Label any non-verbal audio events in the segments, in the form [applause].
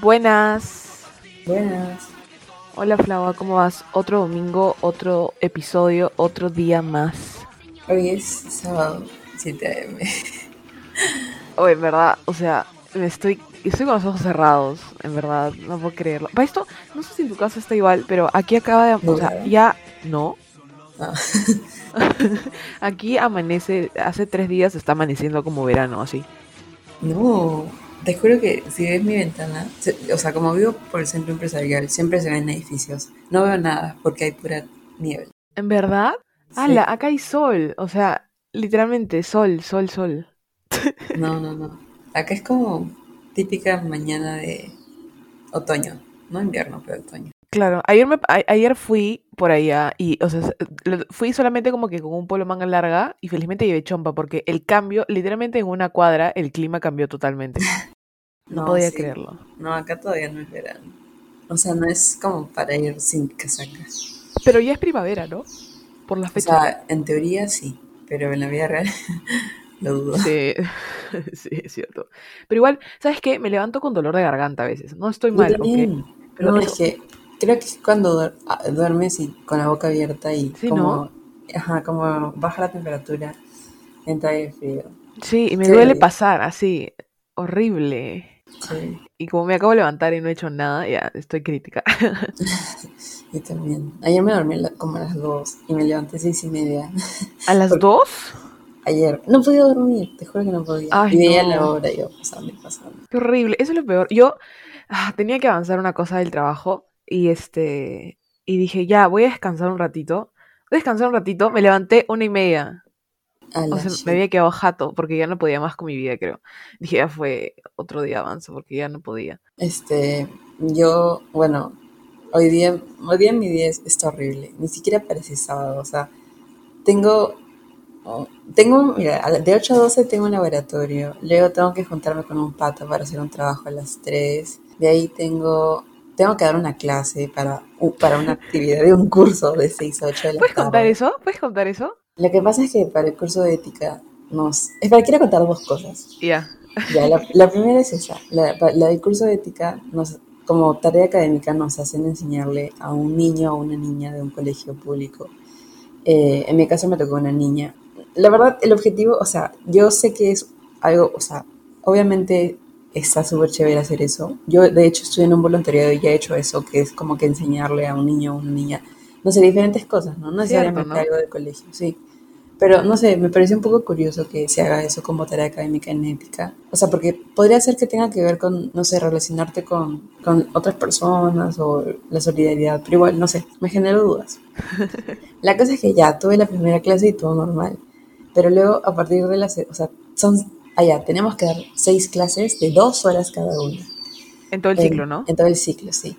Buenas. Buenas. Hola Flava, ¿cómo vas? Otro domingo, otro episodio, otro día más. Hoy es sábado, 7 am. Hoy, en verdad, o sea, estoy, estoy con los ojos cerrados, en verdad, no puedo creerlo. Para esto, no sé si en tu casa está igual, pero aquí acaba de, o sea, ya, no. Ah, [laughs] Aquí amanece, hace tres días está amaneciendo como verano, así. no, te juro que si ves mi ventana, se- o sea, como vivo por el centro empresarial, siempre se ven edificios. No veo nada porque hay pura nieve. ¿En verdad? Sí. Ala, acá hay sol, o sea, literalmente sol, sol, sol. No, no, no. Acá es como típica mañana de otoño. No invierno, pero otoño. Claro, ayer, me, a- ayer fui por allá y, o sea, fui solamente como que con un polo manga larga y felizmente llevé chompa porque el cambio, literalmente en una cuadra, el clima cambió totalmente. [laughs] No, podía sí. creerlo. No, acá todavía no es verano. O sea, no es como para ir sin casaca. Pero ya es primavera, ¿no? Por la O fecha. sea, en teoría sí, pero en la vida real [laughs] lo dudo. Sí, [laughs] sí, es cierto. Pero igual, ¿sabes qué? Me levanto con dolor de garganta a veces. No estoy mal, ¿ok? también. Pero no, eso- es que creo que es cuando ah, duermes y con la boca abierta y Sí, como, ajá, como baja la temperatura, entra aire frío. Sí, y me Sí. duele pasar así, horrible. Sí, Y como me acabo de levantar y no he hecho nada, ya estoy crítica. [laughs] yo también. Ayer me dormí la- como a las 2 y me levanté a seis y media. ¿A las [laughs] Por- dos? Ayer no podía dormir, te juro que no podía. Ay, y veía no. la hora y yo pasando y pasando. Qué horrible, eso es lo peor. Yo ah, tenía que avanzar una cosa del trabajo y este y dije, ya, voy a descansar un ratito. Voy a descansar un ratito, me levanté una y media. O sea, me había quedado jato porque ya no podía más con mi vida, creo. Dije, ya fue otro día avanzo porque ya no podía. Este, yo, bueno, hoy día, hoy día mi día es- está horrible. Ni siquiera parece sábado. O sea, tengo, oh, tengo, mira, de 8 a 12 tengo un laboratorio. Luego tengo que juntarme con un pata para hacer un trabajo a las 3. De ahí tengo, tengo que dar una clase para, para una actividad de un curso de 6 a 8 de la ¿Puedes contar tarde. eso? ¿Puedes contar eso? Lo que pasa es que para el curso de ética nos... Es para, quiero contar dos cosas. Ya. Ya, la, la primera es esa. La, la del curso de ética, nos, como tarea académica, nos hacen enseñarle a un niño o una niña de un colegio público. Eh, en mi caso me tocó una niña. La verdad, el objetivo, o sea, yo sé que es algo, o sea, obviamente está súper chévere hacer eso. Yo, de hecho, estoy en un voluntariado y ya he hecho eso, que es como que enseñarle a un niño o una niña, no sé, diferentes cosas, ¿no? No necesariamente ¿no? algo de colegio, sí. Pero no sé, me parece un poco curioso que se haga eso como tarea académica en ética. O sea, porque podría ser que tenga que ver con, no sé, relacionarte con, con otras personas o la solidaridad, pero igual, no sé, me generó dudas. [laughs] La cosa es que ya tuve la primera clase y todo normal. Pero luego, a partir de las, o sea, son, allá, tenemos que dar seis clases de dos horas cada una. En todo el En- ciclo, ¿no? En todo el ciclo, sí.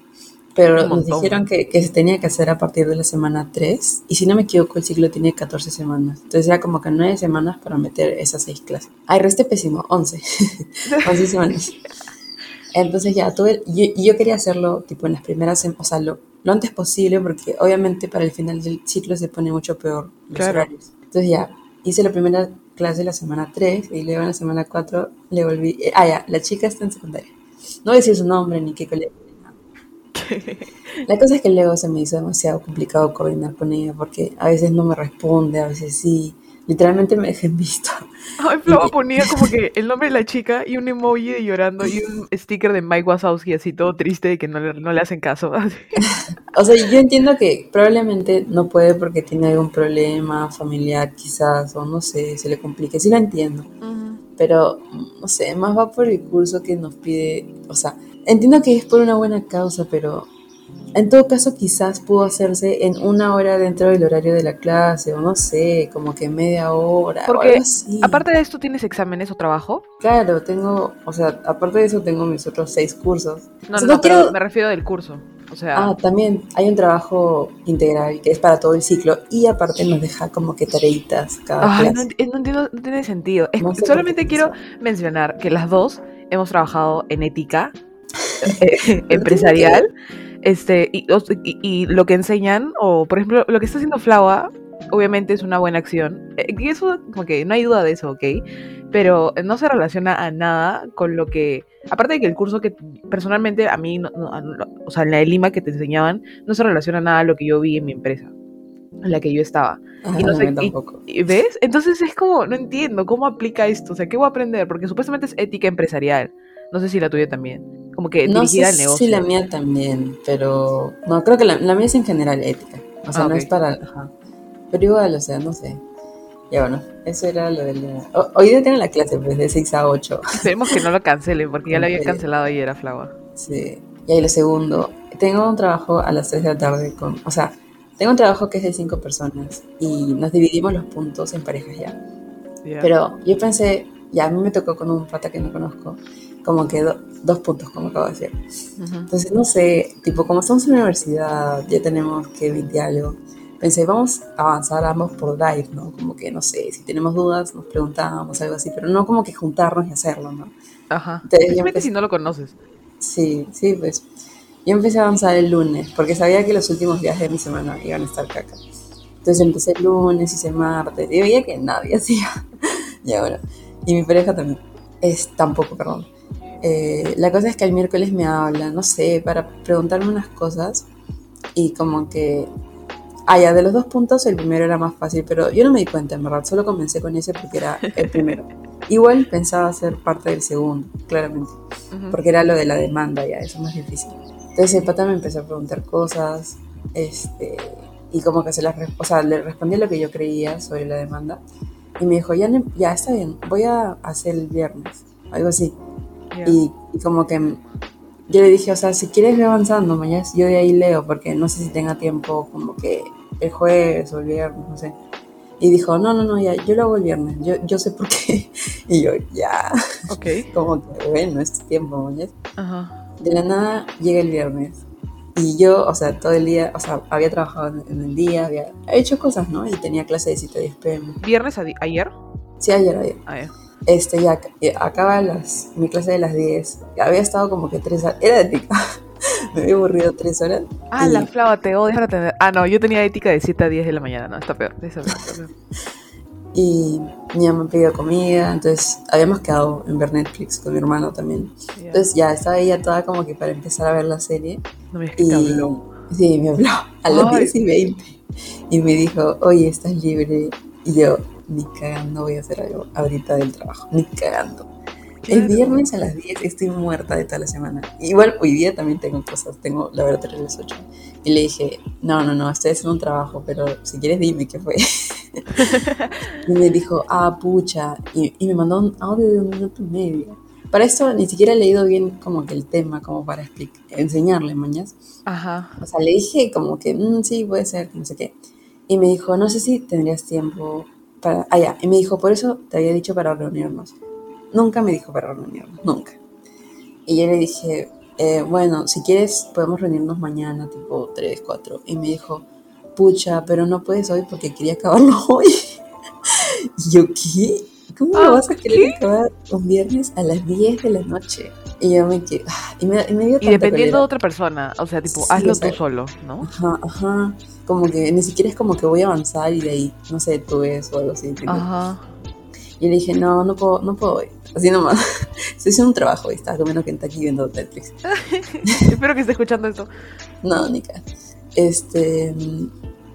Pero nos dijeron que, que se tenía que hacer a partir de la semana 3. Y si no me equivoco, el ciclo tiene 14 semanas. Entonces era como que 9 semanas para meter esas 6 clases. Ay, resté pésimo, 11. 11 [laughs] semanas. Entonces ya tuve, yo, y yo quería hacerlo tipo en las primeras o sea, lo, lo antes posible, porque obviamente para el final del ciclo se pone mucho peor los Claro. horarios. Entonces ya, hice la primera clase la semana 3 y luego en la semana 4 le volví. eh, ah, ya, la chica está en secundaria. No voy a decir su nombre ni qué colegio. nada. [laughs] La cosa es que luego se me hizo demasiado complicado coordinar con ella porque a veces no me responde, a veces sí. Literalmente me dejé en visto. [laughs] Ay, Flava ponía como que [laughs] el nombre de la chica y un emoji de llorando y un sticker de Mike Wazowski así todo triste de que no le, no le hacen caso. [laughs] O sea, yo entiendo que probablemente no puede porque tiene algún problema familiar quizás, o no sé, se le complique. Sí lo entiendo. Pero, no sé, más va por el curso que nos pide, o sea, entiendo que es por una buena causa, pero en todo caso quizás pudo hacerse en una hora dentro del horario de la clase, o no sé, como que media hora, o Porque, algo así. Aparte de esto, ¿tienes exámenes o trabajo? Claro, tengo, o sea, aparte de eso tengo mis otros seis cursos. No, O sea, no, no pero quiero- me refiero del curso. O sea, Ah, también hay un trabajo integral que es para todo el ciclo y aparte nos deja como que tareitas cada ay, no, clase. no entiendo, no tiene sentido. Es- No sé por solamente quiero mencionar que las dos hemos trabajado en ética [laughs] eh, [laughs] empresarial Este, y, o- y- y lo que enseñan, o por ejemplo, lo que está haciendo Flava, obviamente es una buena acción. Eh, y eso, como que no hay duda de eso, ¿ok? Pero no se relaciona a nada con lo que. Aparte de que el curso que personalmente a mí, no- no- no- o sea, en la de Lima que te enseñaban, no se relaciona nada a lo que yo vi en mi empresa, en la que yo estaba. Ajá, Y no sé, yo y- tampoco. ¿Y ¿Ves? Entonces es como, no entiendo cómo aplica esto. O sea, ¿qué voy a aprender? Porque supuestamente es ética empresarial. No sé si la tuya también. Como que No dirigida sé al negocio. si la mía también, pero no, creo que la, la mía es en general ética. O sea, Ah, no ok. es para... Ajá. Pero igual, o sea, no sé. Ya bueno, eso era lo del... ho- Hoy día tengo la clase, pues, de 6 a 8. [laughs] Esperemos que no lo cancelen, porque ya lo había Ok. cancelado ayer a Flava. Sí. Y ahí lo segundo, tengo un trabajo a las 3 de la tarde con... O sea, tengo un trabajo que es de 5 personas y nos dividimos los puntos en parejas ya. Ya. Pero yo pensé, ya a mí me tocó con un pata que no conozco, como que do- dos puntos, como acabo de decir. Ujú. Entonces, no sé, tipo, como estamos en la universidad, ya tenemos que 20 algo, pensé, vamos a avanzar ambos por Drive, ¿no? Como que, no sé, si tenemos dudas, nos preguntamos, algo así, pero no como que juntarnos y hacerlo, ¿no? Ajá. Especialmente si no lo conoces. Sí, sí, pues. Yo empecé a avanzar el lunes, porque sabía que los últimos días de mi semana iban a estar caca. Entonces empecé el lunes, hice martes, y veía que nadie [laughs] hacía. y ahora. Y mi pareja también. Es tampoco, perdón. Eh, la cosa es que el miércoles me habla, no sé, para preguntarme unas cosas. Y como que. Ah, ya, de los dos puntos, el primero era más fácil, pero yo no me di cuenta, en verdad. Solo comencé con ese porque era el primero. Igual pensaba ser parte del segundo, claramente Ujú. porque era lo de la demanda ya, eso es más difícil. Entonces el pata me empezó a preguntar cosas, este, y como que se las, o sea, le respondí lo que yo creía sobre la demanda, y me dijo, ya, ya está bien, voy a hacer el viernes, algo así. Ya. Y, y como que yo le dije, o sea, si quieres ve avanzando, mañana yo de ahí leo, porque no sé si tenga tiempo como que el jueves o el viernes, no sé. Y dijo, no, no, no, ya, yo lo hago el viernes, yo, yo sé por qué. [laughs] Y yo, ya, Ok. [laughs] como que bueno, es tiempo, mañana. Ajá. De la nada llega el viernes. Y yo, o sea, todo el día, o sea, había trabajado en, el día, había hecho cosas, ¿no? Y tenía clase de 7 a 10 pm. ¿Viernes a ayer? Sí, ayer, ayer. Ah, Este, ya eh, acaba las, mi clase de las 10. Había estado como que 3 horas. Era ética. [laughs] Me había aburrido 3 horas. Ah, Y- la Flava, te odio. Ah, no, yo tenía ética de 7 a 10 de la mañana. No, está peor. Está peor, está peor. Y mi mamá me pidió comida. Entonces, habíamos quedado en ver Netflix con mi hermano también. Ya. Entonces, ya estaba ella toda como que para empezar a ver la serie. no me Y habló. sí, me habló a las Ay. 10 y 20 y me dijo, oye, ¿estás libre? Y yo, ni cagando voy a hacer algo ahorita del trabajo, ni cagando. El viernes a las 10 estoy muerta de toda la semana. Igual hoy día también tengo cosas, tengo laboratorio a las 8. Y le dije, no, no, no, estoy haciendo un trabajo, pero si quieres dime qué fue. [laughs] y me dijo, ah, pucha. Y, y me mandó un audio de un minuto y medio. Para esto ni siquiera he leído bien como que el tema, como para enseñarle, mañas. Ajá. O sea, le dije como que, "Mm, sí, puede ser, no sé qué. Y me dijo, no sé si tendrías tiempo para... Ah, ya. Y me dijo, por eso te había dicho para reunirnos. Nunca me dijo para reunirnos, nunca. Y yo le dije, "Eh, bueno, si quieres podemos reunirnos mañana, tipo 3, 4. Y me dijo, pucha, pero no puedes hoy porque quería acabarlo [laughs] hoy. y yo, ¿qué? ¿Cómo Ah, lo vas a querer acabar un viernes a las 10 de la noche? Y yo me quedé, y me, y me dio Y dependiendo de otra persona. O sea, tipo, Sí, hazlo o sea, tú solo, ¿no? Ajá, ajá. Como que ni siquiera es como que voy a avanzar y de ahí, no sé, tú ves o algo así. tipo. Ajá. Y le dije, no, no puedo, no puedo hoy. Así nomás. [laughs] Estoy haciendo un trabajo y estaba comiendo Kentucky viendo Netflix. [laughs] Espero que esté escuchando esto. No, Nica. Este,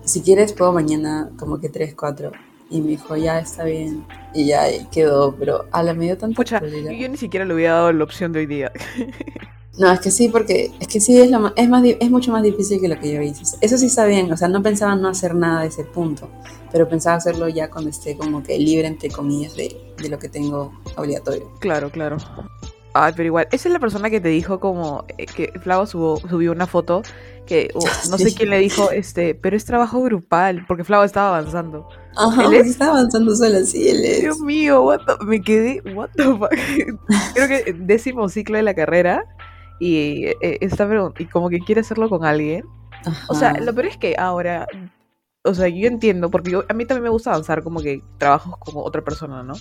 si quieres puedo mañana como que 3, 4. Y me dijo, ya está bien. Y ya quedó, pero a la me dio tanta Pucha, cólera. yo ni siquiera le hubiera dado la opción de hoy día. [laughs] No, es que sí, porque es que sí es, lo ma- es, más, es mucho más difícil que lo que yo hice. Eso sí está bien, o sea, no pensaba no hacer nada de ese punto, pero pensaba hacerlo ya cuando esté como que libre, entre comillas, de, de lo que tengo obligatorio. Claro, claro. Ay, pero igual, esa es la persona que te dijo como eh, que Flava subió, subió una foto que uh, [laughs] no sé quién le dijo, este, pero es trabajo grupal, porque Flava estaba avanzando. Ajá, ¿Él porque es? estaba avanzando sola, sí, él es. Dios mío, what the- me quedé, what the fuck. [laughs] Creo que décimo ciclo de la carrera y eh, está pregun- y como que quiere hacerlo con alguien. O sea, Ajá. lo peor es que ahora, o sea, yo entiendo, porque yo- a mí también me gusta avanzar como que trabajos como otra persona, ¿no?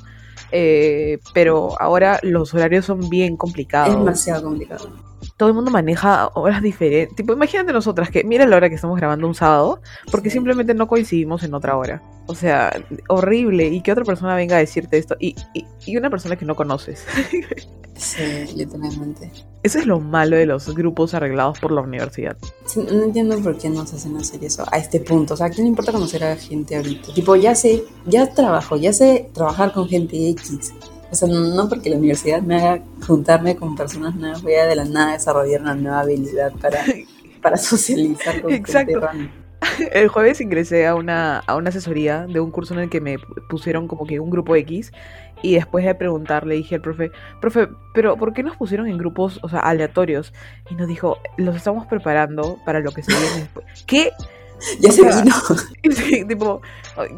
Eh, pero ahora los horarios son bien es complicados. demasiado complicado. Todo el mundo maneja horas diferentes. Tipo, imagínate nosotras que mira la hora que estamos grabando un sábado, porque simplemente no coincidimos en otra hora. O sea, horrible. Y que otra persona venga a decirte esto. Y, y, y una persona que no conoces. [laughs] Sí, literalmente. Eso es lo malo de los grupos arreglados por la universidad. Sí, no entiendo por qué nos hacen hacer eso a este punto. O sea, ¿a quién le importa conocer a gente ahorita? Tipo, ya sé, ya trabajo, ya sé trabajar con gente X. O sea, no porque la universidad me haga juntarme con personas nuevas, voy a de la nada desarrollar una nueva habilidad para, [laughs] para socializar con Exacto. [laughs] El jueves ingresé a una, a una asesoría de un curso en el que me pusieron como que un grupo X y después de preguntar le dije al profe, profe, pero ¿por qué nos pusieron en grupos, o sea, aleatorios? Y nos dijo, los estamos preparando para lo que se viene después. ¿Qué? [laughs] Ya se vino, [laughs] Sí, tipo,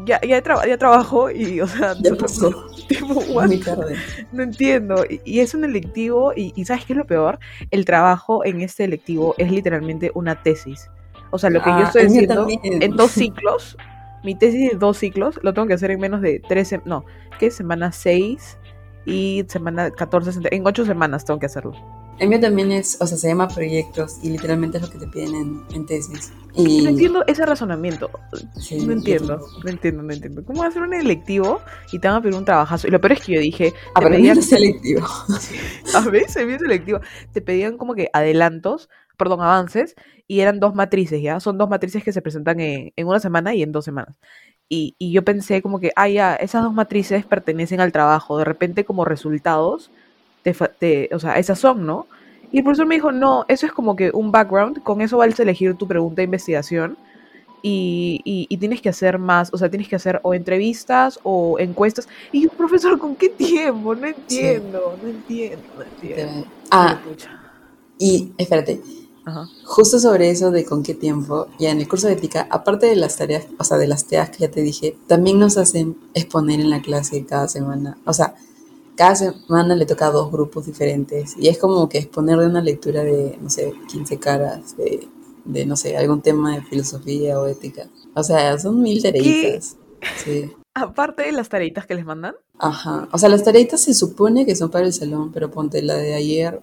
ya, ya, traba- ya trabajo y, o sea, [laughs] ya pasó. tipo, what? Muy tarde. No entiendo. Y, y es un electivo, y, y ¿sabes qué es lo peor? El trabajo en este electivo es literalmente una tesis. O sea, lo que yo Ah, estoy haciendo en dos ciclos, mi tesis de dos ciclos, lo tengo que hacer en menos de tres, no, ¿qué? Semana 6 y semana 14, se- en ocho semanas tengo que hacerlo. El mío también es, o sea, se llama proyectos y literalmente es lo que te piden en, en tesis. Y No entiendo ese razonamiento. sí, No entiendo, no entiendo, no entiendo. ¿Cómo hacer un electivo y te van a pedir un trabajazo? Y lo peor es que yo dije, Ah, pero pedían- es selectivo. [laughs] a veces bien selectivo. Te pedían como que adelantos, perdón, avances, y eran dos matrices, ¿ya? Son dos matrices que se presentan en, en una semana y en dos semanas. Y, y yo pensé como que, ah, ya, esas dos matrices pertenecen al trabajo. De repente, como resultados, te, te- o sea, esas son, ¿no? Y el profesor me dijo, no, eso es como que un background, con eso vas a elegir tu pregunta de investigación. Y, y- y tienes que hacer más, o sea, tienes que hacer o entrevistas o encuestas. Y yo, profesor, ¿con qué tiempo? No entiendo, no entiendo, no entiendo. Ah, y espérate, Ajá. justo sobre eso de con qué tiempo, ya en el curso de ética, aparte de las tareas, o sea, de las tareas que ya te dije, también nos hacen exponer en la clase cada semana. O sea, cada semana le toca a dos grupos diferentes y es como que exponer de una lectura de, no sé, 15 caras, de, de no sé, algún tema de filosofía o ética. O sea, son mil tareitas. Sí. Aparte de las tareitas que les mandan. Ajá. O sea, las tareitas se supone que son para el salón, pero ponte la de ayer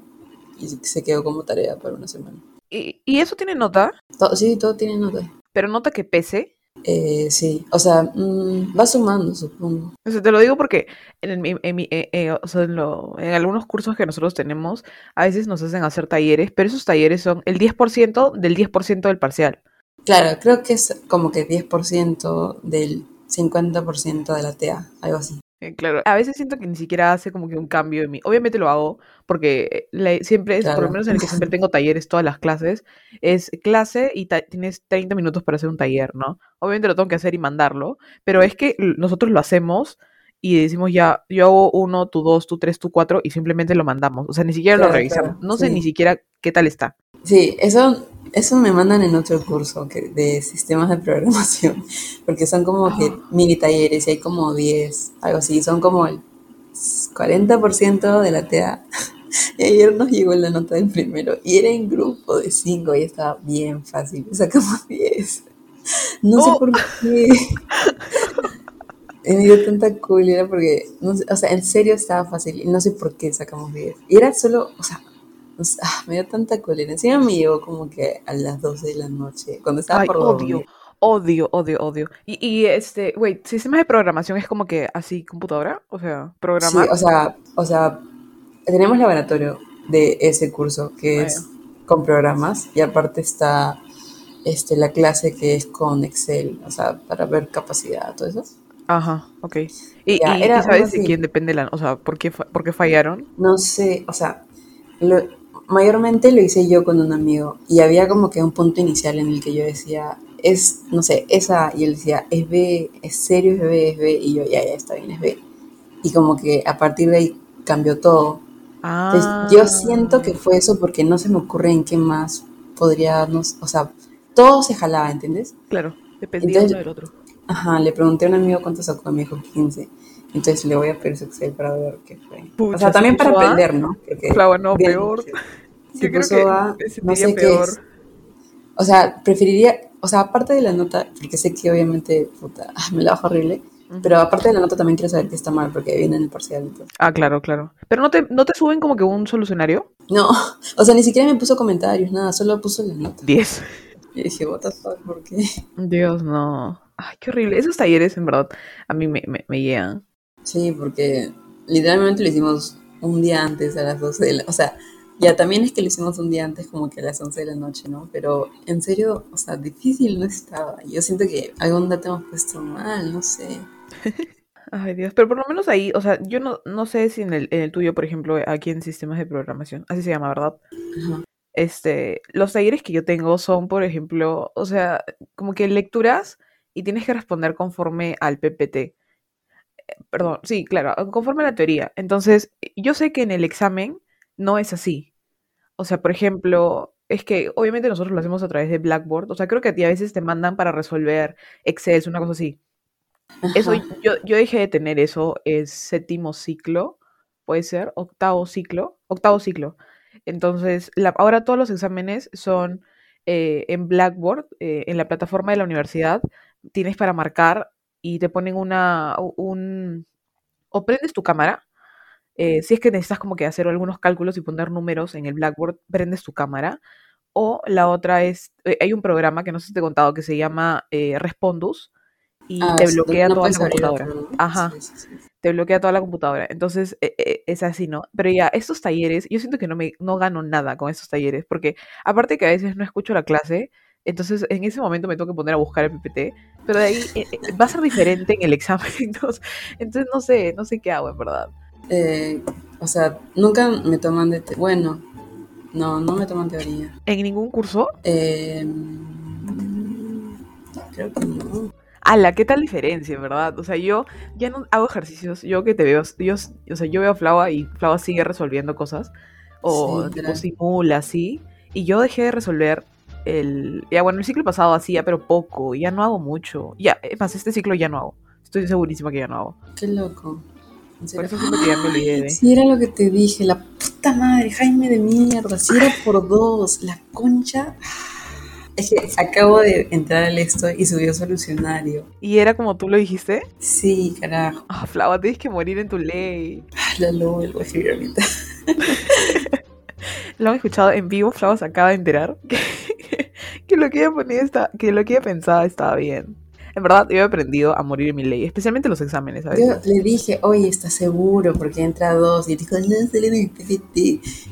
y se quedó como tarea para una semana. Y, y eso tiene nota, Todo, sí, todo tiene nota. pero nota que pese. Eh, sí, o sea, mm, va sumando, supongo. O sea, te lo digo porque en, mi- en mi- eh, eh, o sea, en, lo- en algunos cursos que nosotros tenemos, a veces nos hacen hacer talleres, pero esos talleres son el 10% del 10% del parcial. Claro, creo que es como que 10% del 50% de la TA, algo así. Eh, claro, a veces siento que ni siquiera hace como que un cambio en mí. Obviamente lo hago porque siempre es, por lo menos en el que siempre [laughs] tengo talleres, todas las clases, es clase y tienes 30 minutos para hacer un taller, ¿no? Obviamente lo tengo que hacer y mandarlo, pero es que nosotros lo hacemos y decimos ya, yo hago uno, tú dos, tú tres, tú cuatro y simplemente lo mandamos. O sea, ni siquiera lo revisamos. claro, No sé sí. ni siquiera qué tal está. Sí, eso, eso me mandan en otro curso que, de sistemas de programación, [laughs] porque son como que mini talleres y hay como 10, algo así, son como el 40% de la TA. [laughs] Y ayer nos llegó la nota del primero y era en grupo de 5 y estaba bien fácil, sacamos [laughs] 10. No sé Oh. por qué. Me dio tanta cólera porque, no sé, o sea, en serio estaba fácil y no sé por qué sacamos 10. Y era solo, o sea, no sé, ah, me dio tanta cólera. Encima me llegó como que a las 12 de la noche, cuando estaba Ay, por odio, dormir. odio, odio, odio. Y, y este, wait, sistemas de programación es como que así computadora, o sea, Sí, programar. o sea, o sea, tenemos laboratorio de ese curso que es con programas y aparte está este, la clase que es con Excel, o sea, para ver capacidad, todo eso. Ajá, ok. ¿Y, Ya, y- era y sabes de quién depende la, o sea, por qué, fa- por qué fallaron? No sé, o sea, lo- mayormente lo hice yo con un amigo y había como que un punto inicial en el que yo decía, es, no sé, esa, y él decía, es B, es serio, es B, es B, y yo, ya, ya, está bien, es B. Y como que a partir de ahí cambió todo. Entonces, Ah, yo siento que fue eso porque no se me ocurre en qué más podríamos, o sea, todo se jalaba, ¿entiendes? claro, dependía Entonces- uno del otro. Ajá, le pregunté a un amigo cuánto sacó, me dijo 15. Entonces le voy a pedir su Excel para ver qué fue. Pucha, o sea, ¿se también para aprender, ¿no? Porque Claro, no, bien, peor. Si [laughs] creo puso que A, no sé qué peor. es. O sea, preferiría, o sea, aparte de la nota, porque sé que obviamente, puta, [laughs] me la bajo horrible, Pero aparte de la nota también quiero saber qué está mal porque viene en el parcial. Ah, claro, claro. Pero no te, no te suben como que un solucionario. No, [laughs] o sea, ni siquiera me puso comentarios, nada, solo puso la nota. 10. Y dije, what the fuck, ¿por qué? Dios, no. Ay, qué horrible. Esos talleres, en verdad, a mí me, me, me llegan. Sí, porque literalmente lo hicimos un día antes a las 12 de la... O sea, ya también es que lo hicimos un día antes como que a las 11 de la noche, ¿no? Pero en serio, o sea, difícil no estaba. Yo siento que algún dato hemos puesto mal, no sé. [laughs] Ay, Dios, pero por lo menos ahí, o sea, yo no, no sé si en el, en el tuyo, por ejemplo, aquí en sistemas de programación, así se llama, ¿verdad? Ajá. Este, los talleres que yo tengo son, por ejemplo, o sea, como que lecturas y tienes que responder conforme al PPT. Perdón, sí, claro, conforme a la teoría. Entonces, yo sé que en el examen no es así. O sea, por ejemplo, es que obviamente nosotros lo hacemos a través de Blackboard. O sea, creo que a ti a veces te mandan para resolver Excel, una cosa así. Eso, yo, yo dejé de tener eso, es séptimo ciclo, puede ser, octavo ciclo, octavo ciclo. Entonces, la- ahora todos los exámenes son eh, en Blackboard, eh, en la plataforma de la universidad, tienes para marcar y te ponen una, un, o prendes tu cámara, eh, si es que necesitas como que hacer algunos cálculos y poner números en el Blackboard, prendes tu cámara, o la otra es, eh, hay un programa que no sé si te he contado que se llama eh, Respondus y Ah, te bloquea no toda la computadora. Ajá Sí, sí, sí. te bloquea toda la computadora. Entonces, e- e- es así, ¿no? Pero ya, estos talleres, yo siento que no me no gano nada con estos talleres, porque aparte que a veces no escucho la clase, entonces en ese momento me tengo que poner a buscar el PPT, pero de ahí eh, eh, va a ser diferente en el [laughs] examen, entonces, entonces no sé, no sé qué hago, en verdad. Eh, o sea, nunca me toman de... Bueno, no, no me toman teoría. En ningún curso, Eh, creo que no. ala, qué tal diferencia, en verdad. O sea, yo ya no hago ejercicios, yo que te veo, yo, o sea, yo veo a Flava y Flava sigue resolviendo cosas, o Sí, tipo simula, así, y yo dejé de resolver el, ya bueno, el ciclo pasado hacía, pero poco, ya no hago mucho, ya, es más, este ciclo ya no hago, estoy segurísima que ya no hago, Qué loco. Por eso siento que ya me olvidé Si era lo que te dije, la puta madre, Jaime de mierda, si era por dos, la concha. Es que acabo de entrar al esto y subió solucionario. y era como tú lo dijiste, Sí, carajo. ah, Flava, tienes que morir en tu ley, Ah, La lo voy a escribir ahorita. [laughs] lo han escuchado en vivo, Flava se acaba de enterar que, lo que ella ponía está, que lo que ella pensaba estaba bien. En verdad, yo he aprendido a morir en mi ley, especialmente en los exámenes, a Yo le dije, oye, ¿estás seguro? Porque entra dos. Y dijo, no, el PPT.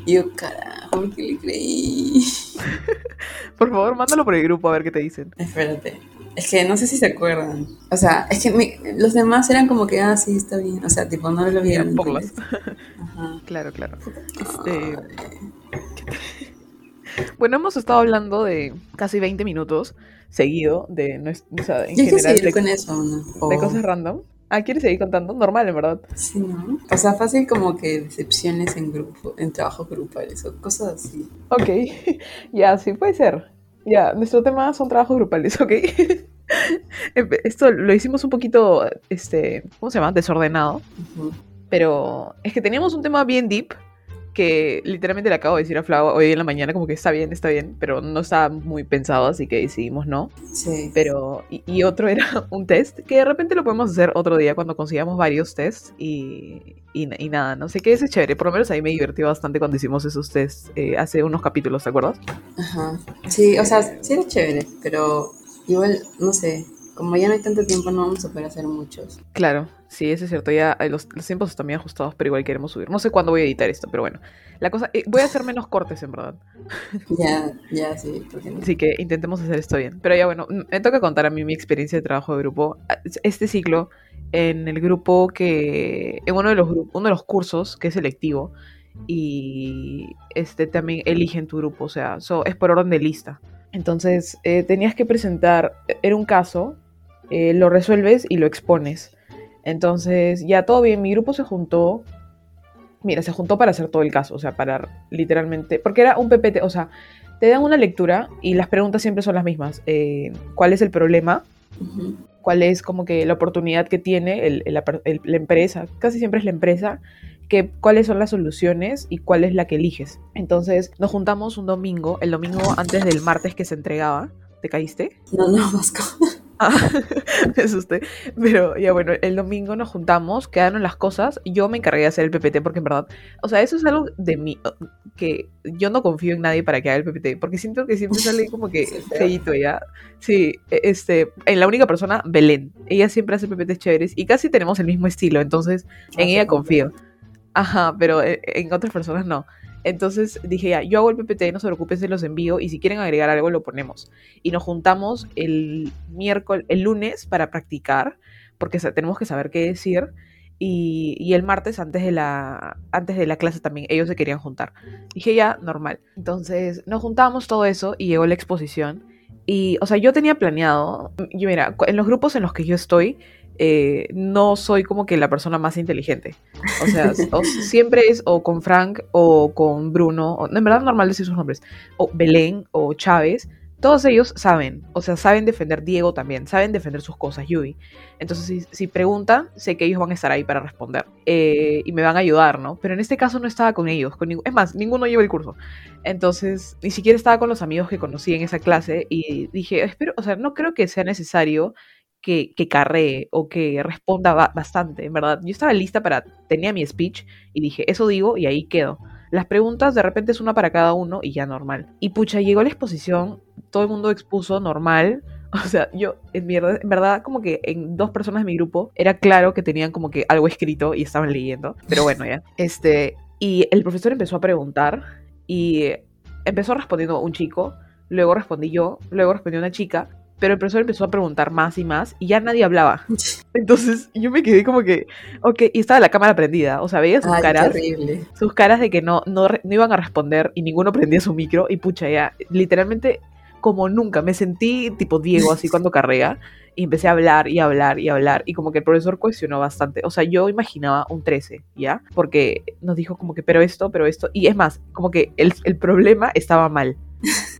Y yo, carajo, ¿por qué le creí? [laughs] Por favor, mándalo por el grupo a ver qué te dicen. Espérate. Es que no sé si se acuerdan. O sea, es que mi- los demás eran como que, ah, sí, está bien. O sea, tipo, no lo vieron. Eran. [laughs] Claro, claro. Este... Bueno, hemos estado hablando de casi 20 minutos seguido de o sea, en ¿Ya hay que general seguir de, con eso no? de O- cosas random. Ah, ¿quieres seguir contando? Normal, en verdad. Sí, ¿no? O sea, fácil como que decepciones en grupo, en trabajos grupales o cosas así. Ok, [laughs] ya, sí puede ser. Ya, nuestro tema son trabajos grupales, [laughs] ¿ok? Empe- Esto lo hicimos un poquito, este, ¿cómo se llama? Desordenado. Ujú. Pero es que teníamos un tema bien deep que literalmente le acabo de decir a Flau hoy en la mañana como que está bien, está bien, pero no estaba muy pensado, así que decidimos no. Sí. Pero, y, y otro era [laughs] un test, que de repente lo podemos hacer otro día cuando consigamos varios tests y, y, y nada, no sé qué, es chévere. Por lo menos ahí me divertí bastante cuando hicimos esos tests eh, hace unos capítulos, ¿te acuerdas? Ajá. Sí, o sea, sí era chévere, pero igual, no sé, como ya no hay tanto tiempo, no vamos a poder hacer muchos. Claro, sí, eso es cierto. Ya eh, los, los tiempos están bien ajustados, pero igual queremos subir. No sé cuándo voy a editar esto, pero bueno. La cosa, eh, voy a hacer menos cortes, en verdad. [laughs] Ya, ya, sí, no. Así que intentemos hacer esto bien. Pero ya bueno, me toca contar a mí mi experiencia de trabajo de grupo. Ah, Este ciclo, en el grupo que, en uno de los, uno de los cursos que es selectivo, y este también eligen tu grupo, o sea, so- es por orden de lista. Entonces, eh, tenías que presentar, era un caso, eh, lo resuelves y lo expones. Entonces, ya todo bien, mi grupo se juntó. Mira, se juntó para hacer todo el caso, o sea, para literalmente, porque era un PPT, o sea, te dan una lectura y las preguntas siempre son las mismas. Eh, ¿Cuál es el problema? ¿Cuál es como que la oportunidad que tiene el- la empresa? Casi siempre es la empresa. Que, ¿Cuáles son las soluciones y cuál es la que eliges? Entonces nos juntamos un domingo, el domingo antes del martes que se entregaba. ¿Te caíste? No, no, Vasco. [laughs] me asusté. Pero ya bueno, el domingo nos juntamos, quedaron las cosas. Yo me encargué de hacer el PPT porque en verdad, o sea, eso es algo de mí, que yo no confío en nadie para que haga el PPT, porque siento que siempre sale como que [laughs] feito ya. Sí, e, este, en la única persona, Belén. Ella siempre hace PPT chéveres y casi tenemos el mismo estilo, entonces en ella confío. Ajá, pero eh, en otras personas no. Entonces dije, ya, yo hago el PPT, no se preocupen, se los envío y si quieren agregar algo lo ponemos. Y nos juntamos el miércoles, el lunes para practicar, porque tenemos que saber qué decir. Y, el martes, antes de, la, antes de la clase también, ellos se querían juntar. Dije, ya, normal. Entonces nos juntamos todo eso y llegó la exposición. Y, o sea, yo tenía planeado, yo mira, en los grupos en los que yo estoy, eh, no soy como que la persona más inteligente. O sea, [laughs] siempre es o con Frank o con Bruno, o, en verdad normal decir sus nombres, o Belén o Chávez. Todos ellos saben, o sea, saben defender Diego también, saben defender sus cosas, Yui. Entonces, si, preguntan, sé que ellos van a estar ahí para responder eh, y me van a ayudar, ¿no? Pero en este caso no estaba con ellos, con es más, ninguno lleva el curso. Entonces, ni siquiera estaba con los amigos que conocí en esa clase y dije, espero, o sea, no creo que sea necesario que, que carree o que responda bastante, en verdad. Yo estaba lista para, tenía mi speech y dije, eso digo y ahí quedo. Las preguntas de repente es una para cada uno y ya normal. Y pucha, llegó la exposición, todo el mundo expuso normal. [laughs] O sea, yo en, verdad, en verdad como que en dos personas de mi grupo era claro que tenían como que algo escrito y estaban leyendo. Pero [laughs] bueno, ya. Este, y el profesor empezó a preguntar y empezó respondiendo un chico, luego respondí yo, luego respondió una chica pero el profesor empezó a preguntar más y más y ya nadie hablaba. [laughs] Entonces yo me quedé como que, ok, y estaba la cámara prendida, o sea, veía sus caras, sus caras de que no, no, no, iban a responder y ninguno prendía su micro y pucha, ya, literalmente como nunca, me sentí tipo Diego así cuando [laughs] carrea y empecé a hablar y hablar y hablar y como que el profesor cuestionó bastante, o sea, yo imaginaba un 13, ¿ya? Porque nos dijo como que, pero esto, pero esto, y es más, como que el, el problema estaba mal.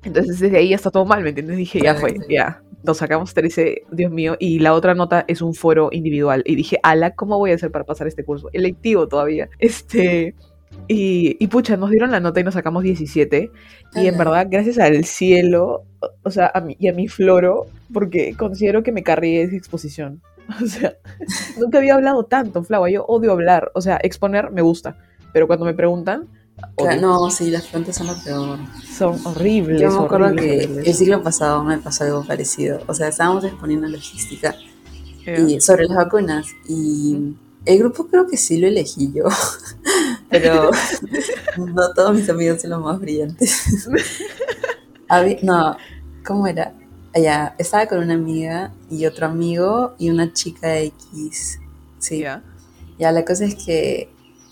Entonces desde ahí ya está todo mal, ¿me entiendes? Dije, ya fue, ya, nos sacamos 13, Dios mío, y la otra nota es un foro individual. Y dije, ala, ¿cómo voy a hacer para pasar este curso? Electivo todavía. Este, y, y pucha, nos dieron la nota y nos sacamos 17. Y en verdad, gracias al cielo, o sea, a mí, y a mi floro, porque considero que me cargué esa exposición. [laughs] O sea, nunca había hablado tanto, Flava. Yo odio hablar. O sea, exponer me gusta. Pero cuando me preguntan, no, sí, las plantas son lo peor. Son horribles. Yo me acuerdo que el siglo pasado me pasó algo parecido. O sea, estábamos exponiendo logística y sobre las vacunas. Y el grupo creo que sí lo elegí yo. [laughs] Pero [laughs] no todos mis amigos son los más brillantes. [laughs] no, ¿cómo era? Allá, estaba con una amiga y otro amigo y una chica X. Sí. Ya, la cosa es que,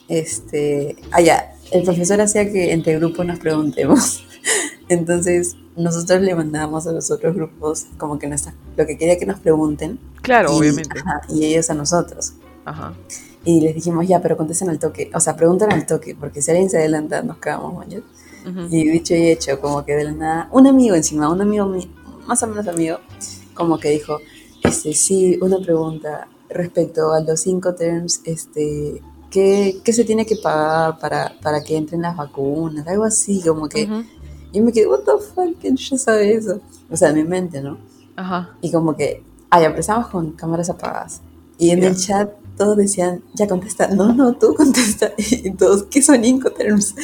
este, allá, el profesor hacía que entre grupos nos preguntemos. [laughs] Entonces, nosotros le mandábamos a los otros grupos como que nuestra, lo que quería que nos pregunten. Claro, obviamente. y ellos a nosotros. Ajá. Y les dijimos, ya, pero contesten al toque. O sea, preguntan al toque, porque si alguien se adelanta, nos quedamos mañana. Y dicho y hecho, como que de la nada, un amigo encima, un amigo más o menos amigo, como que dijo, este, sí, una pregunta respecto a los cinco terms, este, ¿qué, se tiene que pagar para, para que entren las vacunas? Algo así, como que... Y me quedé, what the fuck, ¿quién ya sabe eso? O sea, en mi mente, ¿no? Ajá. Y como que, ah, ya empezamos con cámaras apagadas. Y en el chat todos decían, ya contesta, no, no, tú contesta. [laughs] Y todos, ¿qué son Incoterms?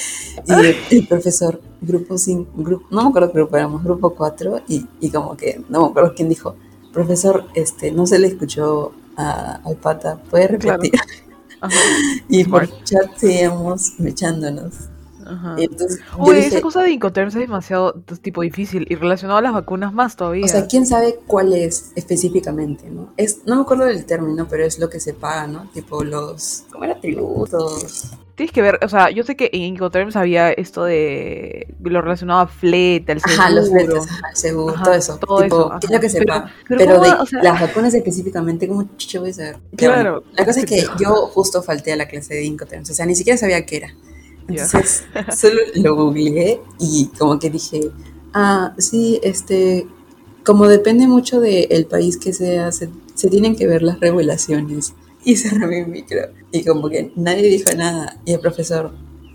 Y el, profesor, grupo 5, grupo, no me acuerdo qué grupo éramos, grupo 4, y, y, como que, no me acuerdo quién dijo, profesor, este, no se le escuchó al pata, ¿puede repetir? [laughs] Y por chat seguíamos echándonos. Ajá. entonces, Oye, esa cosa de Incoterms es demasiado tipo difícil y relacionado a las vacunas más todavía. O sea, quién sabe cuál es específicamente, ¿no? Es, no me acuerdo del término, pero es lo que se paga, ¿no? Tipo los, ¿cómo era? Tributos. Tienes que ver, o sea, yo sé que en Incoterms había esto de lo relacionado a flete, al seguro. Ajá, los fletes, el seguro, todo eso. Todo eso. ¿Qué es lo que se paga? Pero, de las vacunas específicamente, ¿cómo chucho voy a saber? Claro. la cosa es que yo justo falté a la clase de Incoterms, o sea, ni siquiera sabía qué era. Entonces, [laughs] solo lo googleé y como que dije, ah, sí, este, como depende mucho del país que sea, se, se tienen que ver las regulaciones. Y cerré mi micro. Y como que nadie dijo nada. Y el profesor,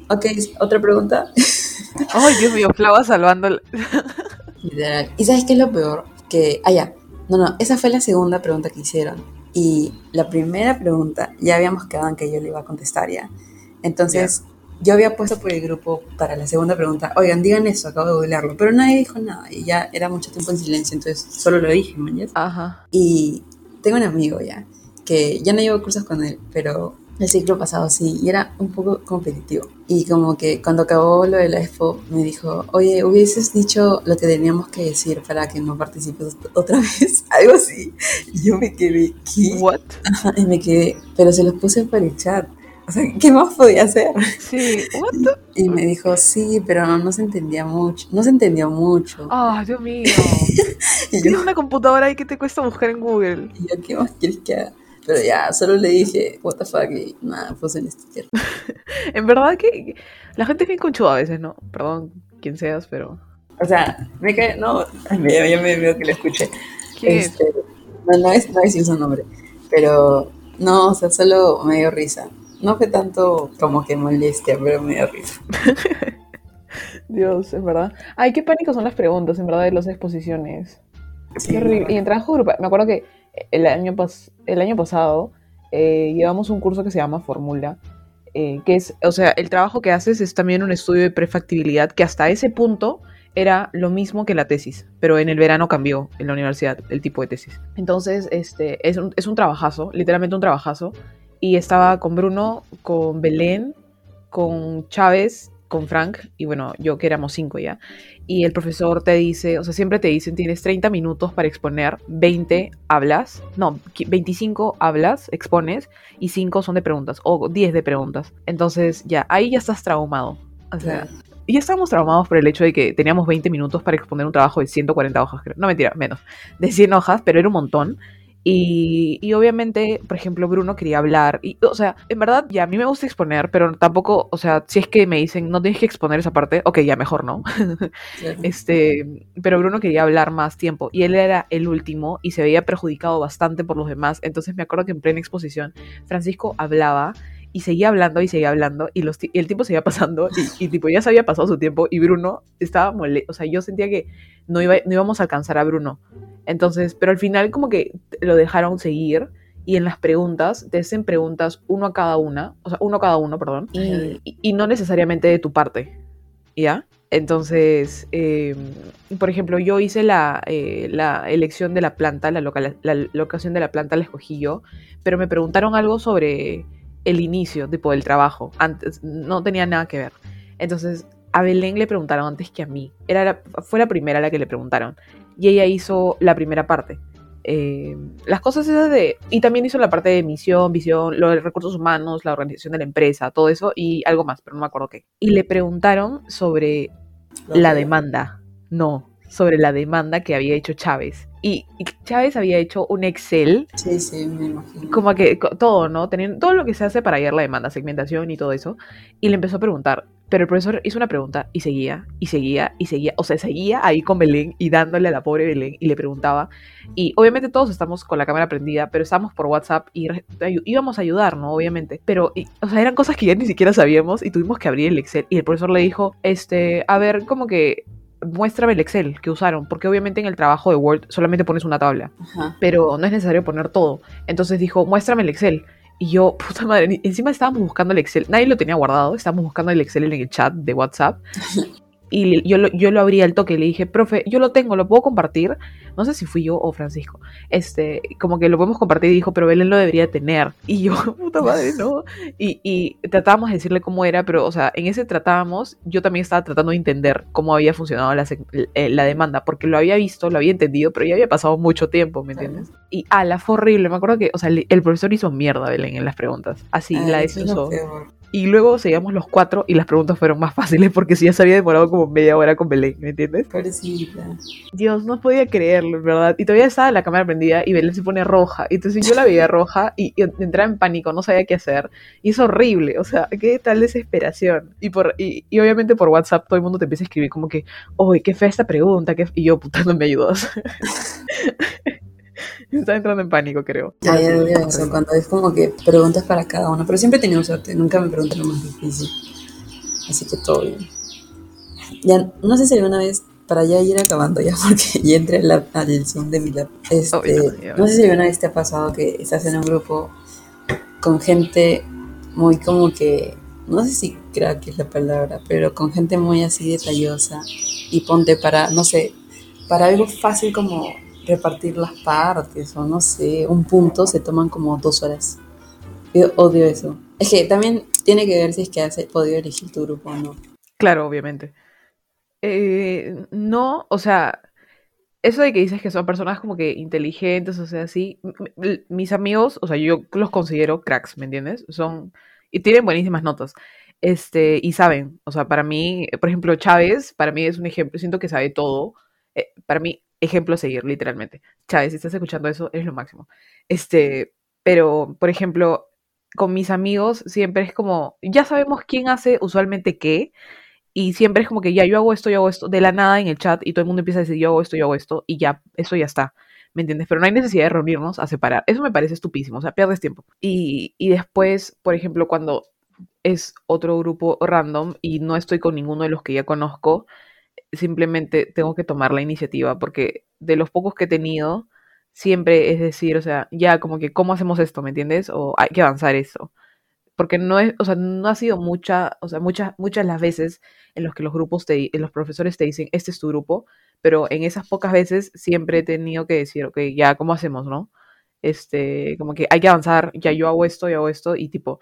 ok, ¿otra pregunta? [laughs] Ay, Dios mío, Flava salvando. [laughs] Literal. ¿Y sabes qué es lo peor? Que, ah, No, no, esa fue la segunda pregunta que hicieron. Y la primera pregunta, ya habíamos quedado en que yo le iba a contestar ya. Entonces, yo había puesto por el grupo para la segunda pregunta, oigan, digan eso, acabo de googlearlo, pero nadie dijo nada y ya era mucho tiempo en silencio, entonces solo lo dije, mañana. Ajá. Y tengo un amigo ya, que ya no llevo cursos con él, pero el ciclo pasado sí, y era un poco competitivo. Y como que cuando acabó lo de la expo, me dijo, oye, hubieses dicho lo que teníamos que decir para que no participes [laughs] otra vez, [laughs] algo así. Y yo me quedé, ¿qué? What? Ajá, y me quedé, pero se los puse por el chat. O sea, ¿qué más podía hacer? Sí, [laughs] what? Y me dijo, sí, pero no, no se entendía mucho. No se entendió mucho. Ah, Dios mío. y yo, Tienes una computadora ahí que te cuesta buscar en Google. y yo, ¿qué más quieres que haga? Pero ya, solo le dije, what the fuck, y nada, puse en sticker. En verdad que la gente es bien conchuda a veces, ¿no? Perdón, quien seas, pero... O sea, me cae, no, ay, me, ya me veo que lo escuché. Este, no, no es, no es su nombre, pero no, o sea, solo me dio risa. No fue tanto como que molestia, pero me dio risa. [laughs] Dios, es verdad. Ay, qué pánico son las preguntas, en verdad, de las exposiciones. Sí, Qué horrible. Y en trabajo grupal, me acuerdo que el año, pas- el año pasado eh, llevamos un curso que se llama Fórmula, eh, que es, o sea, el trabajo que haces es también un estudio de prefactibilidad que hasta ese punto era lo mismo que la tesis, pero en el verano cambió en la universidad el tipo de tesis. Entonces, este, es un, es un trabajazo, literalmente un trabajazo, y estaba con Bruno, con Belén, con Chávez, con Frank, y bueno, yo que éramos cinco ya y el profesor te dice, o sea, siempre te dicen, tienes 30 minutos para exponer, 20 hablas, no, qui- 25 hablas, expones, y 5 son de preguntas, o 10 de preguntas. Entonces, ya, ahí ya estás traumado. O sea, Claro. ya estábamos traumados por el hecho de que teníamos 20 minutos para exponer un trabajo de 140 hojas, creo. No, mentira, menos. De 100 hojas, pero era un montón. Y, y obviamente, por ejemplo, Bruno quería hablar. Y, o sea, en verdad, ya a mí me gusta exponer, pero tampoco, o sea, si es que me dicen, no tienes que exponer esa parte, ok, ya mejor no. [laughs] Este, pero Bruno quería hablar más tiempo y él era el último y se veía perjudicado bastante por los demás. Entonces me acuerdo que en plena exposición Francisco hablaba y seguía hablando y seguía hablando y, los, ti- y el tiempo seguía pasando y, y tipo ya se había pasado su tiempo y Bruno estaba molesto. O sea, yo sentía que no, iba, no íbamos a alcanzar a Bruno. Entonces, pero al final como que lo dejaron seguir y en las preguntas te hacen preguntas uno a cada una, o sea, uno a cada uno, perdón, y, y- y no necesariamente de tu parte, ¿ya? Entonces, eh, por ejemplo, yo hice la, eh, la elección de la planta, la, local- la locación de la planta la escogí yo, pero me preguntaron algo sobre el inicio, tipo, del trabajo. Antes, no tenía nada que ver. Entonces, a Belén le preguntaron antes que a mí. Era la- fue la primera a la que le preguntaron. Y ella hizo la primera parte. Eh, las cosas esas de... Y también hizo la parte de misión, visión, los recursos humanos, la organización de la empresa, todo eso y algo más, pero no me acuerdo qué. Y le preguntaron sobre la demanda. No, sobre la demanda que había hecho Chávez. Y, y Chávez había hecho un Excel, Sí, sí, me imagino. como que todo, ¿no? Teniendo todo lo que se hace para hallar la demanda, segmentación y todo eso. Y le empezó a preguntar. Pero el profesor hizo una pregunta y seguía, y seguía, y seguía. O sea, seguía ahí con Belén y dándole a la pobre Belén y le preguntaba. Y obviamente todos estamos con la cámara prendida, pero estábamos por WhatsApp y íbamos a ayudar, ¿no? Obviamente. Pero, y- o sea, eran cosas que ya ni siquiera sabíamos y tuvimos que abrir el Excel. Y el profesor le dijo, este, a ver, como que muéstrame el Excel que usaron, porque obviamente en el trabajo de Word solamente pones una tabla, Ajá. pero no es necesario poner todo. Entonces dijo, muéstrame el Excel. Y yo, [laughs] puta madre, encima estábamos buscando el Excel, nadie lo tenía guardado, estábamos buscando el Excel en el chat de WhatsApp. [laughs] Y yo lo, yo lo abrí al toque y le dije, profe, yo lo tengo, lo puedo compartir. No sé si fui yo o Francisco. Este, como que lo podemos compartir y dijo, pero Belén lo debería tener. Y yo, [laughs] puta madre, no. Y, y tratábamos de decirle cómo era, pero, o sea, en ese tratábamos, yo también estaba tratando de entender cómo había funcionado la, la demanda, porque lo había visto, lo había entendido, pero ya había pasado mucho tiempo, ¿me entiendes? Y, ah, la fue horrible. Me acuerdo que, o sea, el, el profesor hizo mierda, Belén, en las preguntas. Así, Ay, la destrozó. Y luego seguíamos los cuatro y las preguntas fueron más [laughs] fáciles porque si ya se había demorado como media hora con Belén, ¿me entiendes? Pobrecita. Dios, no podía creerlo, verdad. Y todavía estaba la cámara prendida y Belén se pone roja. Y entonces yo la veía roja y, y entraba en pánico, no sabía qué hacer. Y es horrible, o sea, qué tal desesperación. Y, por, y, y obviamente por WhatsApp todo el mundo te empieza a escribir como que, uy, qué fea esta pregunta. qué f-". Y yo, puta, no me ayudas. [laughs] [laughs] [laughs] Estaba entrando en pánico, creo. Sí, odio eso, cuando es como que preguntas para cada uno. Pero siempre he tenido suerte, nunca me preguntan lo más difícil. Así que todo bien. Ya, no sé si alguna vez para ya ir acabando ya, [laughs] porque ya entré al, al Zoom de mi lab. Este, Obvio, ya. no sé si alguna vez te ha pasado que estás en un grupo con gente muy como que, no sé si creo que es la palabra, pero con gente muy así detallosa y ponte para, no sé, para algo fácil como repartir las partes o no sé, un punto se toman como dos horas. Yo odio eso. Es que también tiene que ver si es que has podido elegir tu grupo o no. Claro, obviamente. Eh, no, o sea, eso de que dices que son personas como que inteligentes, o sea, sí, mis amigos, o sea, yo los considero cracks, ¿me entiendes? Son, y tienen buenísimas notas, este, y saben, o sea, para mí, por ejemplo, Chávez, para mí es un ejemplo, siento que sabe todo, eh, para mí, ejemplo a seguir, literalmente. Chávez, si estás escuchando eso, es lo máximo. Este, pero, por ejemplo, con mis amigos siempre es como, ya sabemos quién hace usualmente qué, y siempre es como que ya yo hago esto, yo hago esto, de la nada en el chat y todo el mundo empieza a decir yo hago esto, yo hago esto y ya, eso ya está. ¿Me entiendes? Pero no hay necesidad de reunirnos a separar. Eso me parece estupísimo, o sea, pierdes tiempo. Y, y después, por ejemplo, cuando es otro grupo random y no estoy con ninguno de los que ya conozco, simplemente tengo que tomar la iniciativa porque de los pocos que he tenido, siempre es decir, o sea, ya como que, ¿cómo hacemos esto? ¿Me entiendes? O hay que avanzar eso porque no es, o sea, no ha sido mucha, o sea, muchas, muchas las veces en los que los grupos te, los profesores te dicen, este es tu grupo, pero en esas pocas veces siempre he tenido que decir, ok, ya, ¿cómo hacemos, no? Este, como que hay que avanzar, ya yo hago esto, yo hago esto, y tipo,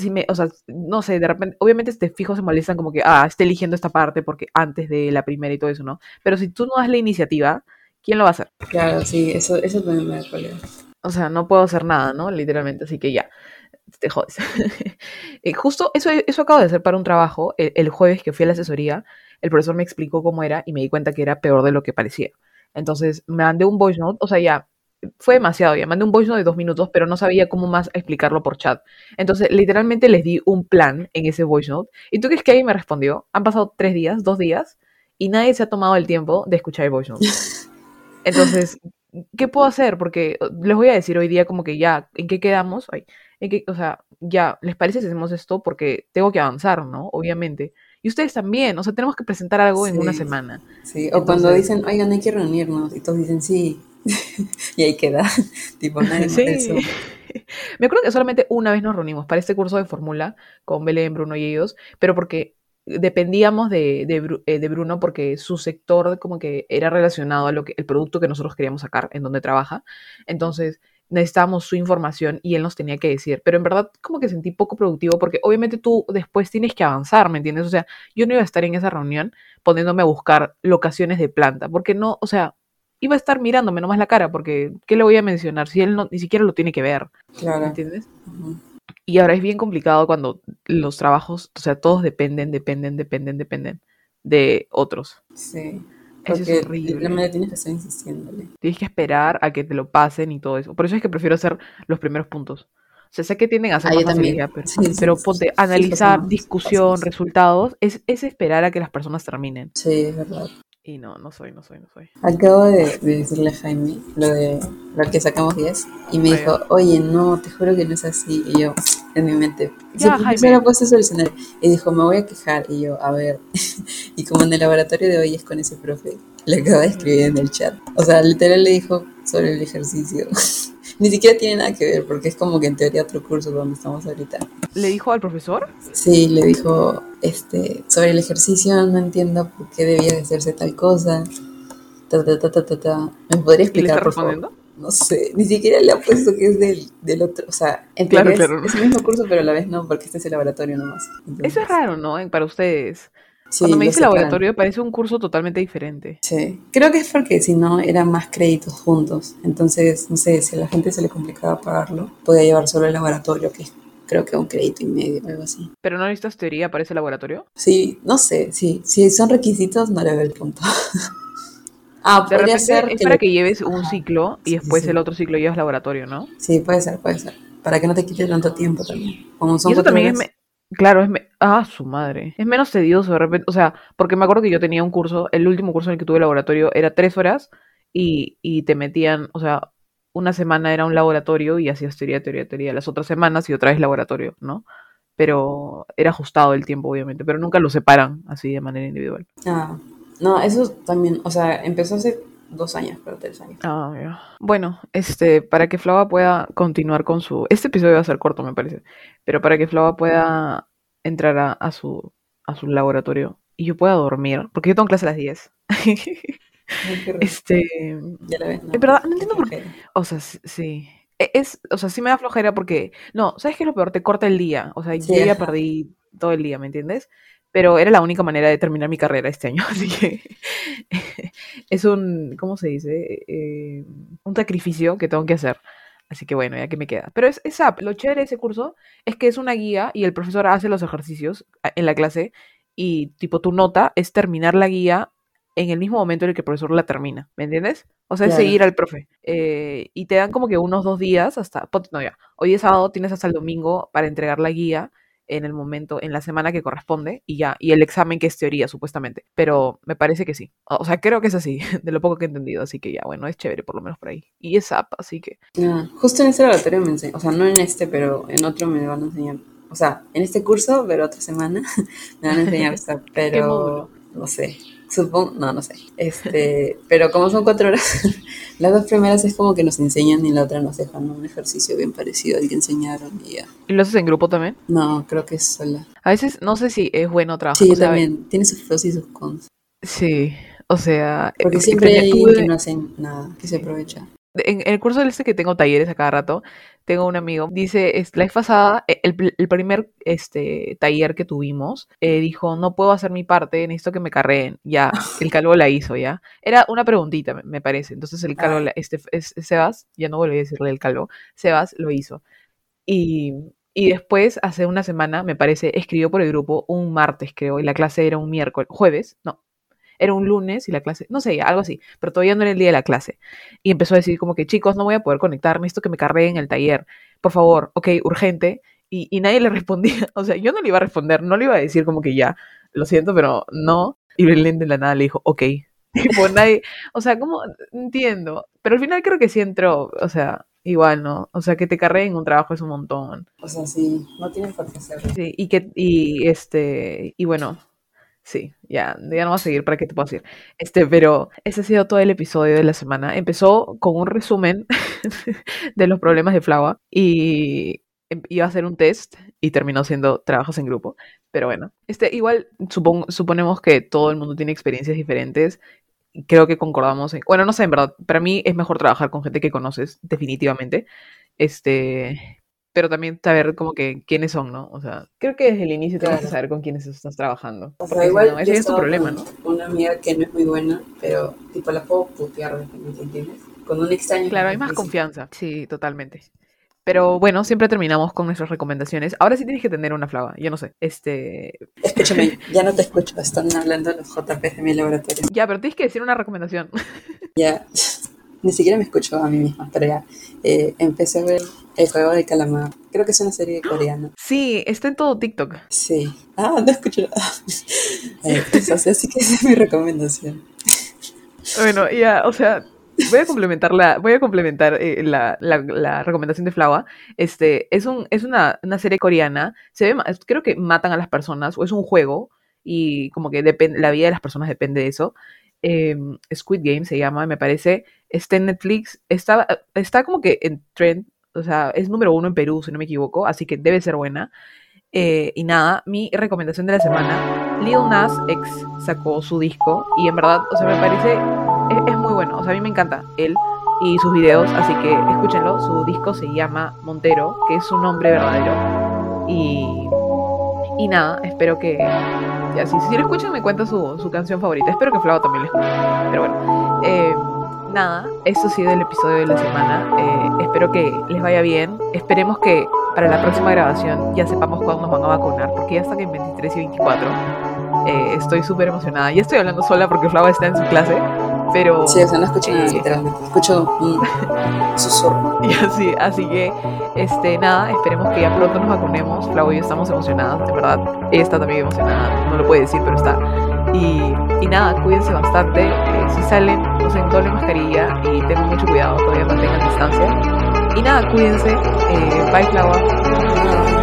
si me, o sea, no sé, de repente, obviamente te fijo se molestan como que, ah, esté eligiendo esta parte porque antes de la primera y todo eso, ¿no? Pero si tú no das la iniciativa, ¿quién lo va a hacer? Claro, sí, eso, eso también me da problema. O sea, no puedo hacer nada, ¿no? Literalmente, así que ya, te jodes. [laughs] Eh, Justo eso, eso acabo de hacer para un trabajo. El, el jueves que fui a la asesoría, el profesor me explicó cómo era y me di cuenta que era peor de lo que parecía. Entonces, me mandé un voice note, o sea, ya, fue demasiado, ya, mandé un voice note de dos minutos, pero no sabía cómo más explicarlo por chat. Entonces, literalmente les di un plan en ese voice note. ¿Y tú crees que alguien me respondió? Han pasado tres días, dos días, y nadie se ha tomado el tiempo de escuchar el voice note. [laughs] Entonces, ¿qué puedo hacer? Porque les voy a decir hoy día como que ya, ¿en qué quedamos? Ay, en qué- o sea, ya, ¿les parece si hacemos esto? Porque tengo que avanzar, ¿no? Obviamente. Y ustedes también, o sea, tenemos que presentar algo en una semana. Sí, o cuando dicen, oigan, hay que reunirnos, y todos dicen sí, [laughs] y ahí queda, [laughs] tipo, nadie [laughs] Sí. del. Me acuerdo que solamente una vez nos reunimos para este curso de fórmula con Belén, Bruno y ellos, pero porque dependíamos de, de, eh, de Bruno porque su sector como que era relacionado a lo que el producto que nosotros queríamos sacar, en donde trabaja. Entonces necesitábamos su información y él nos tenía que decir. Pero en verdad como que sentí poco productivo porque obviamente tú después tienes que avanzar, ¿me entiendes? O sea, yo no iba a estar en esa reunión poniéndome a buscar locaciones de planta, porque no, o sea, iba a estar mirándome nomás la cara, porque ¿qué le voy a mencionar si él no, ni siquiera lo tiene que ver? ¿Me Claro. entiendes? Y ahora es bien complicado cuando los trabajos, o sea, todos dependen, dependen, dependen, dependen de otros. Sí. Eso es horrible. la manera tienes que estar insistiéndole. Tienes que esperar a que te lo pasen y todo eso. Por eso es que prefiero hacer los primeros puntos. O sea, sé que tienden a hacer Ah, más facilidad, pero, Sí, sí, pero sí, ponte, sí, analizar, discusión, resultados, es, es esperar a que las personas terminen. Sí, es verdad. Y no, no soy, no soy, no soy. Acabo de, de decirle a Jaime lo de lo que sacamos 10 y me dijo, oye, no, te juro que no es así. Y yo, en mi mente, Ya, Jaime. puesto solucionar. Y dijo, me voy a quejar. Y yo, a ver. [laughs] y como en el laboratorio de hoy es con ese profe, le acabo de escribir en el chat. O sea, literal le dijo sobre el ejercicio. [laughs] Ni siquiera tiene nada que ver, porque es como que en teoría otro curso donde estamos ahorita. ¿Le dijo al profesor? Sí, le dijo este, sobre el ejercicio, no entiendo por qué debía de hacerse tal cosa. Ta, ta, ta, ta, ta, ta. ¿Me podría ¿Y le explicar, está por favor? respondiendo? No sé, ni siquiera le ha puesto que es del, del otro. O sea, en Claro, claro. Es, el mismo curso, pero a la vez no, porque este es el laboratorio nomás. Entonces, Eso es raro, ¿no? Para ustedes. Sí, Cuando me dice laboratorio, parece un curso totalmente diferente. Sí, creo que es porque si no eran más créditos juntos. Entonces, no sé, si a la gente se le complicaba pagarlo, podía llevar solo el laboratorio, que creo que un crédito y medio o algo así. ¿Pero no necesitas teoría para ese laboratorio? Sí, no sé, sí, si son requisitos, no le veo el punto. [laughs] ah, De podría ser es que para le- que lleves un ciclo y Sí, después sí. el otro ciclo llevas laboratorio, ¿no? Sí, puede ser, puede ser. Para que no te quite tanto tiempo también. Como son y eso también es... Claro, es... me- Ah, su madre. Es menos tedioso de repente. O sea, porque me acuerdo que yo tenía un curso, el último curso en el que tuve laboratorio era tres horas y, y te metían, o sea, una semana era un laboratorio y hacías teoría, teoría, teoría. Las otras semanas y otra vez laboratorio, ¿no? Pero era ajustado el tiempo, obviamente, pero nunca lo separan así de manera individual. Ah, No, eso también, o sea, empezó hace dos años, pero tres años. Ah, ya. Bueno, este, para que Flava pueda continuar con su... Este episodio va a ser corto, me parece. Pero para que Flava pueda entrar a, a su, a su laboratorio y yo pueda dormir, porque yo tengo clase a las 10. Ay, qué rico. Este... Ya la ves, ¿no? Verdad, no entiendo por qué. O sea, sí. E- Es, o sea, sí me da flojera porque, no, ¿sabes qué es lo peor? Te corta el día. O sea, Sí, yo ya perdí todo el día, ¿me entiendes? Pero era la única manera de terminar mi carrera este año, [laughs] así que es un, ¿cómo se dice? Eh, un sacrificio que tengo que hacer. Así que bueno, ya que me queda. Pero es, es app. Lo chévere de ese curso es que es una guía y el profesor hace los ejercicios en la clase y tipo tu nota es terminar la guía en el mismo momento en el que el profesor la termina, ¿me entiendes? O sea, es Claro. seguir al profe. Eh, y te dan como que unos dos días hasta, no ya, hoy es sábado, tienes hasta el domingo para entregar la guía en el momento, en la semana que corresponde y ya, y el examen que es teoría, supuestamente. Pero me parece que sí. O sea, creo que es así, [laughs] de lo poco que he entendido, así que ya, bueno, es chévere por lo menos por ahí. Y es app, así que... Ah, justo en ese laboratorio me enseñan, o sea, no en este, pero en otro me van a enseñar. O sea, en este curso, pero otra semana [laughs] me van a enseñar [laughs] módulo? pero no sé. Supongo, no, no sé. Este, pero como son cuatro horas, [laughs] las dos primeras es como que nos enseñan y la otra nos dejan un ejercicio bien parecido al que enseñaron y ya. ¿Y lo haces en grupo también? No, creo que es sola. A veces no sé si es bueno trabajar. Sí, o sea, también. Tiene sus pros y sus cons. Sí, o sea, Porque eh, siempre hay alguien que no hace nada, que se aprovecha. En el curso este que tengo talleres a cada rato, tengo un amigo, dice, la vez pasada, e- el, el primer este, taller que tuvimos, eh, dijo, no puedo hacer mi parte, necesito que me carreen. Ya, [laughs] el calvo la hizo, ¿ya? Era una preguntita, me, me parece. Entonces el calvo, Ah. la- este, es- Sebas, ya no volví a decirle el calvo, Sebas lo hizo. Y, y después, hace una semana, me parece, escribió por el grupo un martes, creo, y la clase era un miércoles, jueves, no, era un lunes y la clase, no sé, algo así, pero todavía no era el día de la clase. Y empezó a decir como que, chicos, no voy a poder conectar, necesito que me carguen el taller, por favor, ok, urgente. Y, y nadie le [laughs] respondía, o sea, yo no le iba a responder, no le iba a decir como que ya, lo siento, pero no. Y Belén de la nada le dijo, ok. [laughs] Tipo, nadie, o sea, como, entiendo, pero al final creo que sí entró, o sea, igual, ¿no? O sea, que te carguen un trabajo es un montón. O sea, sí, no tienen por qué hacerlo. Sí, y que, y este, y bueno, sí, ya, ya no va a seguir para que te puedo decir. Este, pero ese ha sido todo el episodio de la semana. Empezó con un resumen [laughs] de los problemas de Flava y em- iba a ser un test y terminó siendo trabajos en grupo. Pero bueno, este, igual supon- suponemos que todo el mundo tiene experiencias diferentes. Creo que concordamos en, bueno, no sé, en verdad, para mí es mejor trabajar con gente que conoces, definitivamente. Este, pero también saber como que quiénes son, ¿no? O sea, creo que desde el inicio tienes que Claro. saber con quiénes estás trabajando. O sea, igual no, ese es tu problema, ¿no? Una amiga que no es muy buena, pero tipo la puedo putear repente, ¿entiendes? Con un extraño. Claro, hay más confianza. Sí, totalmente. Pero bueno, siempre terminamos con nuestras recomendaciones. Ahora sí tienes que tener una flava, yo no sé. Este, Escúchame, [laughs] ya no te escucho, están hablando los JPs de mi laboratorio. ya, pero tienes que decir una recomendación. Ya, [laughs] ni siquiera me escucho a mí misma, pero ya. Eh, empecé a ver El juego del calamar. Creo que es una serie coreana. Sí, está en todo TikTok. Sí. Ah, no escucho nada. [laughs] Eh, pues, o sea, sí que esa es mi recomendación. Bueno, ya, o sea, voy a complementar la, voy a complementar eh, la, la- la recomendación de Flava. Este, es un, es una, una serie coreana. Se ve, creo que matan a las personas, o es un juego, y como que depende, la vida de las personas depende de eso. Eh, Squid Game se llama, me parece. Está en Netflix. Está, está como que en trend. O sea, es número uno en Perú, si no me equivoco, así que debe ser buena. Eh, y nada, mi recomendación de la semana, Lil Nas X sacó su disco y en verdad, o sea, me parece, es, es muy bueno, o sea, a mí me encanta él y sus videos, así que escúchenlo, su disco se llama Montero, que es su nombre verdadero. Y, y nada, espero que, ya, si, si lo escuchan me cuenta su, su canción favorita, espero que Flavo también la escuche, pero bueno. eh, Nada, esto ha sido el episodio de la semana. Eh, espero que les vaya bien. Esperemos que para la próxima grabación ya sepamos cuándo nos van a vacunar, porque ya están en 23 y 24. Eh, estoy súper emocionada. Ya estoy hablando sola porque Flava está en su clase, pero... Sí, o sea, no escucho nada, eh, literalmente. Escucho un [laughs] susurro. y así, así que, este, nada, esperemos que ya pronto nos vacunemos. Flavo y yo estamos emocionadas, de verdad. Ella está también emocionada, no lo puede decir, pero está. Y, y nada, cuídense bastante. eh, si salen, usen doble mascarilla y tengan mucho cuidado, todavía mantengan distancia. Y nada, cuídense. Eh, bye, Flava.